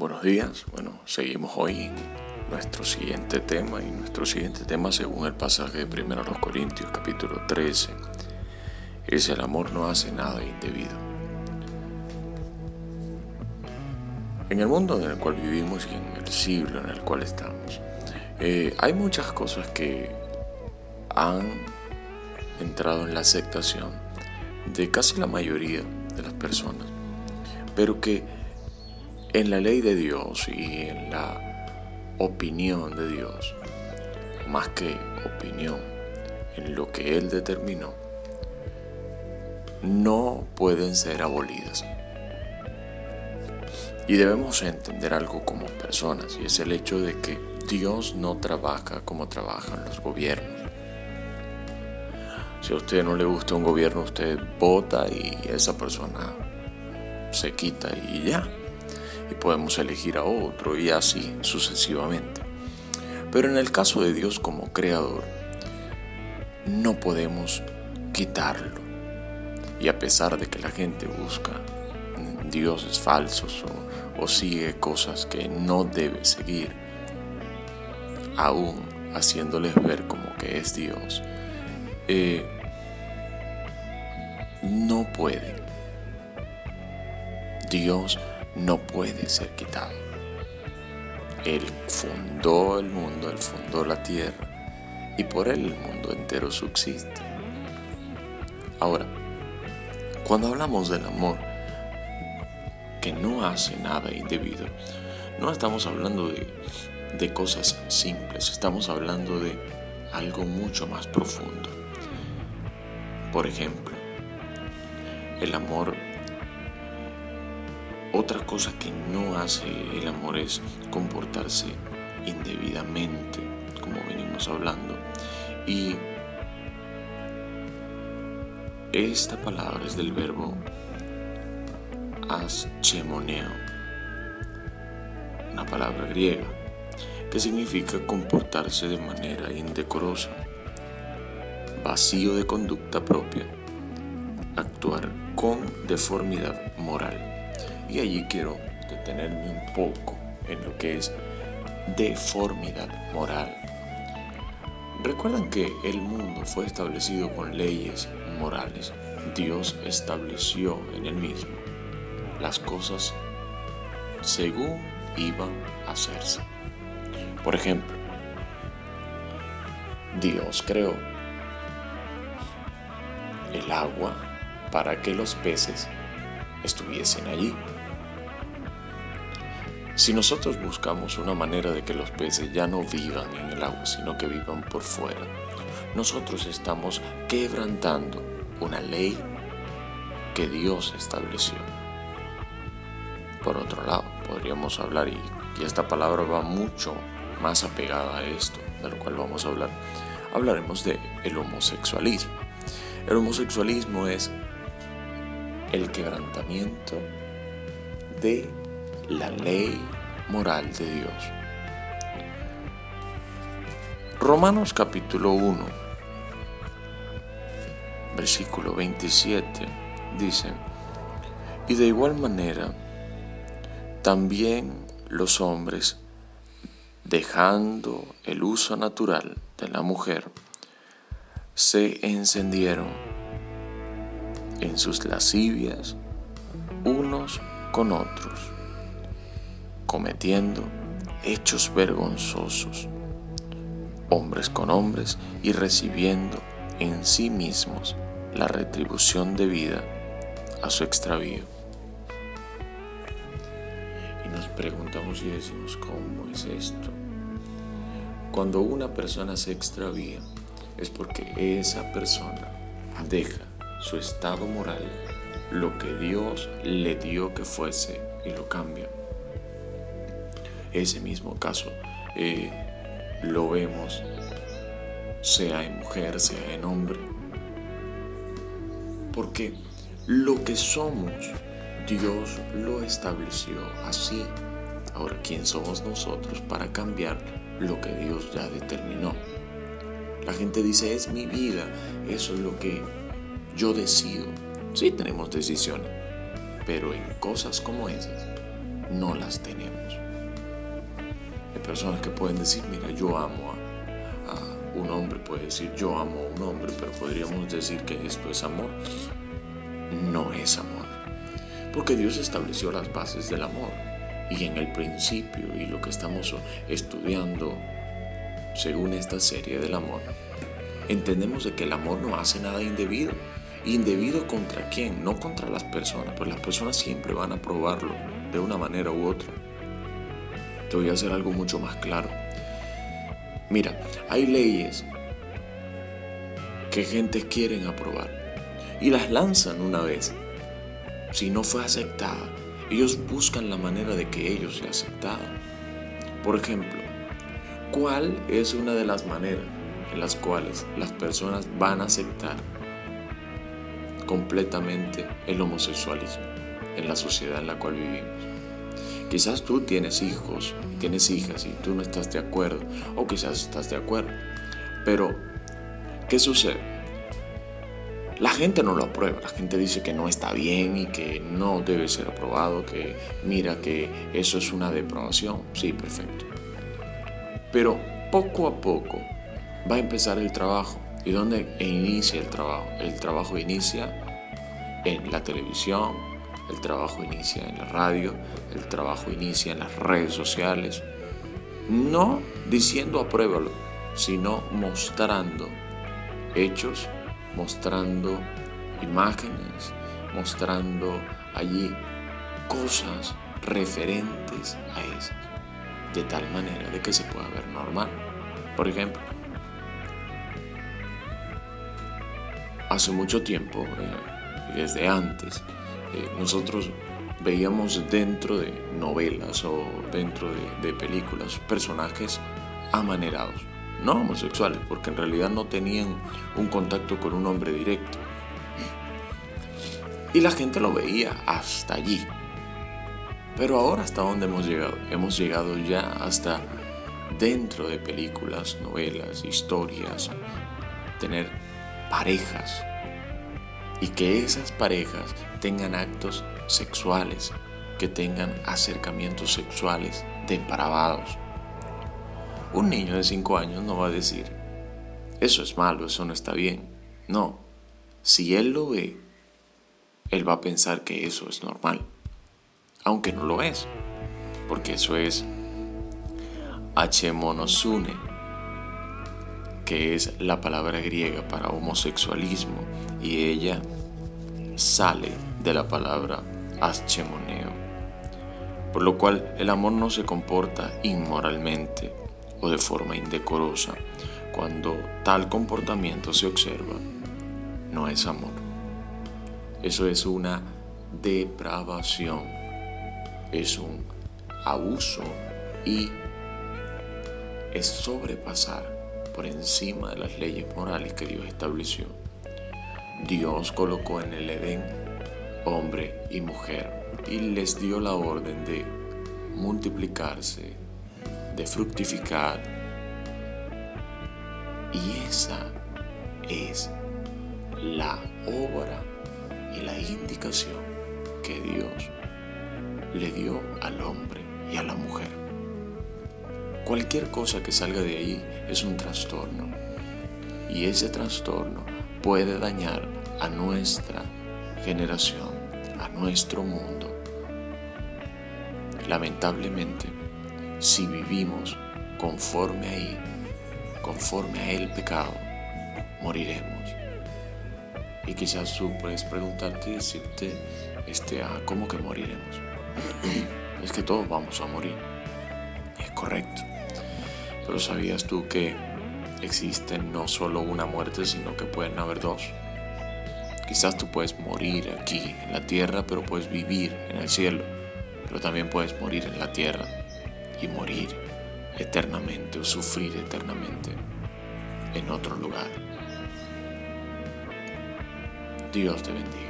Buenos días, bueno, seguimos hoy en nuestro siguiente tema y nuestro siguiente tema según el pasaje de 1 Corintios capítulo 13 es el amor no hace nada indebido. En el mundo en el cual vivimos y en el siglo en el cual estamos, eh, hay muchas cosas que han entrado en la aceptación de casi la mayoría de las personas, pero que en la ley de Dios y en la opinión de Dios, más que opinión, en lo que Él determinó, no pueden ser abolidas. Y debemos entender algo como personas, y es el hecho de que Dios no trabaja como trabajan los gobiernos. Si a usted no le gusta un gobierno, usted vota y esa persona se quita y ya y podemos elegir a otro y así sucesivamente. Pero en el caso de Dios como creador, no podemos quitarlo. Y a pesar de que la gente busca dioses falsos o, sigue cosas que no debe seguir, aún haciéndoles ver como que es Dios, eh, no pueden. Dios no puede ser quitado. Él fundó el mundo, Él fundó la tierra y por Él el mundo entero subsiste. Ahora, cuando hablamos del amor que no hace nada indebido, no estamos hablando de, de cosas simples, estamos hablando de algo mucho más profundo. Por ejemplo, el amor otra cosa que no hace el amor es comportarse indebidamente, como venimos hablando. Y esta palabra es del verbo aschemoneo, una palabra griega, que significa comportarse de manera indecorosa, vacío de conducta propia, actuar con deformidad moral. Y allí quiero detenerme un poco en lo que es deformidad moral. Recuerdan que el mundo fue establecido con leyes morales. Dios estableció en el mismo las cosas según iban a hacerse. Por ejemplo, Dios creó el agua para que los peces estuviesen allí. Si nosotros buscamos una manera de que los peces ya no vivan en el agua, sino que vivan por fuera, nosotros estamos quebrantando una ley que Dios estableció. Por otro lado, podríamos hablar, y, esta palabra va mucho más apegada a esto, de lo cual vamos a hablar, hablaremos de el homosexualismo. El homosexualismo es el quebrantamiento de la ley moral de Dios. Romanos capítulo 1, versículo 27 dice, y de igual manera, también los hombres, dejando el uso natural de la mujer, se encendieron en sus lascivias unos con otros cometiendo hechos vergonzosos, hombres con hombres y recibiendo en sí mismos la retribución debida a su extravío. Y nos preguntamos y decimos, ¿cómo es esto? Cuando una persona se extravía es porque esa persona deja su estado moral, lo que Dios le dio que fuese y lo cambia ese mismo caso eh, lo vemos, sea en mujer, sea en hombre. Porque lo que somos, Dios lo estableció así. Ahora, ¿quién somos nosotros para cambiar lo que Dios ya determinó? La gente dice, es mi vida, eso es lo que yo decido. Sí tenemos decisiones, pero en cosas como esas no las tenemos. Hay personas que pueden decir, mira, yo amo a, un hombre, puede decir, yo amo a un hombre, pero podríamos decir que esto es amor. No es amor. Porque Dios estableció las bases del amor. Y en el principio y lo que estamos estudiando según esta serie del amor, entendemos de que el amor no hace nada indebido. ¿Indebido contra quién? No contra las personas, pero las personas siempre van a probarlo de una manera u otra. Te voy a hacer algo mucho más claro. Mira, hay leyes que gente quieren aprobar y las lanzan una vez. Si no fue aceptada, ellos buscan la manera de que ellos sea aceptado. Por ejemplo, ¿cuál es una de las maneras en las cuales las personas van a aceptar completamente el homosexualismo en la sociedad en la cual vivimos. Quizás tú tienes hijos, tienes hijas y tú no estás de acuerdo, o quizás estás de acuerdo. Pero, ¿qué sucede? La gente no lo aprueba, la gente dice que no está bien y que no debe ser aprobado, que mira que eso es una depravación. Sí, perfecto. Pero poco a poco va a empezar el trabajo ¿Y dónde inicia el trabajo? El trabajo inicia en la televisión, el trabajo inicia en la radio, el trabajo inicia en las redes sociales. No diciendo apruébalo, sino mostrando hechos, mostrando imágenes, mostrando allí cosas referentes a esas, de tal manera de que se pueda ver normal. Por ejemplo, hace mucho tiempo, eh, desde antes, eh, nosotros veíamos dentro de novelas o dentro de, películas personajes amanerados, no homosexuales, porque en realidad no tenían un contacto con un hombre directo. Y la gente lo veía hasta allí. Pero ahora hasta dónde hemos llegado? Hemos llegado ya hasta dentro de películas, novelas, historias, tener parejas y que esas parejas tengan actos sexuales, que tengan acercamientos sexuales depravados. Un niño de 5 años no va a decir, eso es malo, eso no está bien. No, si él lo ve, él va a pensar que eso es normal, aunque no lo es, porque eso es H. monosune que es la palabra griega para homosexualismo, y ella sale de la palabra aschemoneo. Por lo cual el amor no se comporta inmoralmente o de forma indecorosa. Cuando tal comportamiento se observa, no es amor. Eso es una depravación, es un abuso y es sobrepasar por encima de las leyes morales que Dios estableció. Dios colocó en el Edén hombre y mujer y les dio la orden de multiplicarse, de fructificar. Y esa es la obra y la indicación que Dios le dio al hombre y a la mujer. Cualquier cosa que salga de ahí es un trastorno. Y ese trastorno puede dañar a nuestra generación, a nuestro mundo. Lamentablemente, si vivimos conforme ahí, conforme a el pecado, moriremos. Y quizás tú puedes preguntarte y decirte, este, ah, ¿cómo que moriremos? es que todos vamos a morir. Es correcto. Pero ¿sabías tú que existe no solo una muerte, sino que pueden haber dos? Quizás tú puedes morir aquí en la tierra, pero puedes vivir en el cielo. Pero también puedes morir en la tierra y morir eternamente o sufrir eternamente en otro lugar. Dios te bendiga.